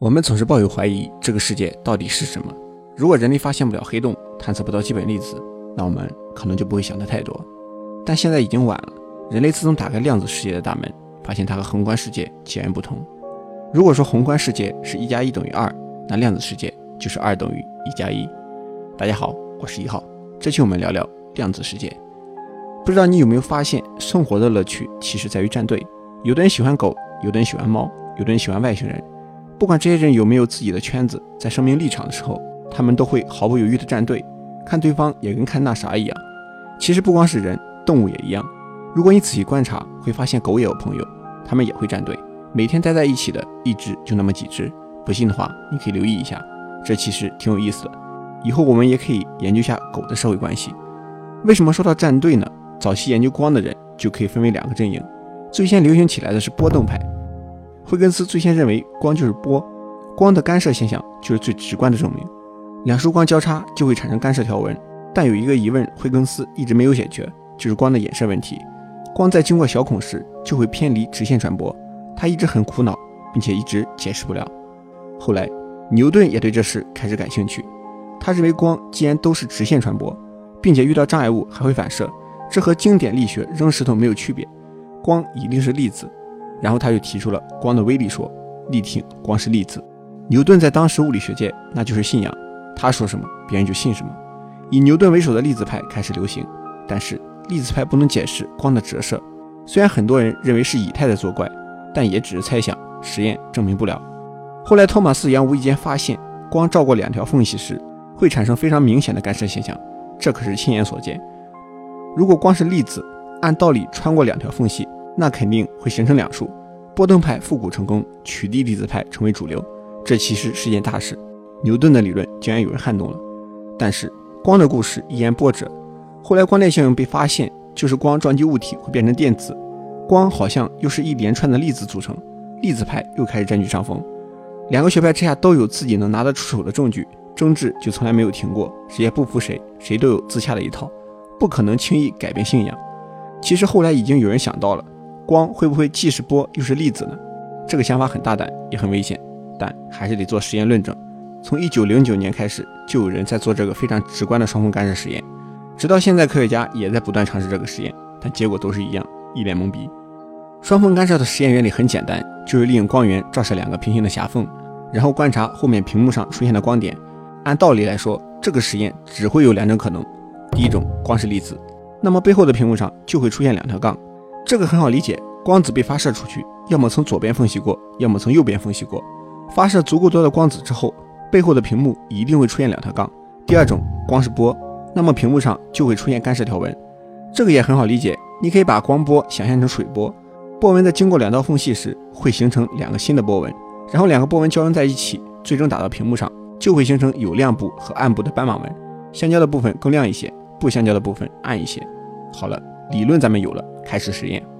我们总是抱有怀疑，这个世界到底是什么？如果人类发现不了黑洞，探测不到基本粒子，那我们可能就不会想得太多。但现在已经晚了，人类自从打开量子世界的大门，发现它和宏观世界截然不同。如果说宏观世界是一加一等于二，那量子世界就是二等于一加一。大家好，我是一号，这期我们聊聊量子世界。不知道你有没有发现，生活的乐趣其实在于站队。有的人喜欢狗，有的人喜欢猫，有的人喜欢外星人。不管这些人有没有自己的圈子，在生命立场的时候，他们都会毫不犹豫地站队，看对方也跟看那啥一样。其实不光是人，动物也一样。如果你仔细观察，会发现狗也有朋友，它们也会站队。每天待在一起的一只就那么几只。不信的话，你可以留意一下，这其实挺有意思的。以后我们也可以研究下狗的社会关系。为什么说到站队呢？早期研究光的人就可以分为两个阵营，最先流行起来的是波动派。惠更斯最先认为光就是波，光的干涉现象就是最直观的证明。两束光交叉就会产生干涉条纹，但有一个疑问，惠更斯一直没有解决，就是光的衍射问题。光在经过小孔时就会偏离直线传播，他一直很苦恼，并且一直解释不了。后来牛顿也对这事开始感兴趣，他认为光既然都是直线传播，并且遇到障碍物还会反射，这和经典力学扔石头没有区别，光一定是粒子。然后他又提出了光的微粒说，力挺光是粒子。牛顿在当时物理学界那就是信仰，他说什么别人就信什么。以牛顿为首的粒子派开始流行，但是粒子派不能解释光的折射。虽然很多人认为是以太在作怪，但也只是猜想，实验证明不了。后来托马斯杨无意间发现，光照过两条缝隙时会产生非常明显的干涉现象，这可是亲眼所见。如果光是粒子，按道理穿过两条缝隙。那肯定会形成两束，波动派复古成功，取缔粒子派成为主流，这其实是件大事。牛顿的理论竟然有人撼动了。但是光的故事一言波折，后来光电效应被发现，就是光撞击物体会变成电子，光好像又是一连串的粒子组成，粒子派又开始占据上风。两个学派之下都有自己能拿得出手的证据，争执就从来没有停过，谁也不服谁，谁都有自洽的一套，不可能轻易改变信仰。其实后来已经有人想到了。光会不会既是波又是粒子呢？这个想法很大胆，也很危险，但还是得做实验论证。从一九零九年开始，就有人在做这个非常直观的双缝干涉实验，直到现在，科学家也在不断尝试这个实验，但结果都是一样，一脸懵逼。双缝干涉的实验原理很简单，就是利用光源照射两个平行的狭缝，然后观察后面屏幕上出现的光点。按道理来说，这个实验只会有两种可能：第一种，光是粒子，那么背后的屏幕上就会出现两条杠。这个很好理解，光子被发射出去，要么从左边缝隙过，要么从右边缝隙过。发射足够多的光子之后，背后的屏幕一定会出现两条杠。第二种，光是波，那么屏幕上就会出现干涉条纹。这个也很好理解，你可以把光波想象成水波，波纹在经过两道缝隙时会形成两个新的波纹，然后两个波纹交融在一起，最终打到屏幕上，就会形成有亮部和暗部的斑马纹，相交的部分更亮一些，不相交的部分暗一些。好了。理论咱们有了，开始实验。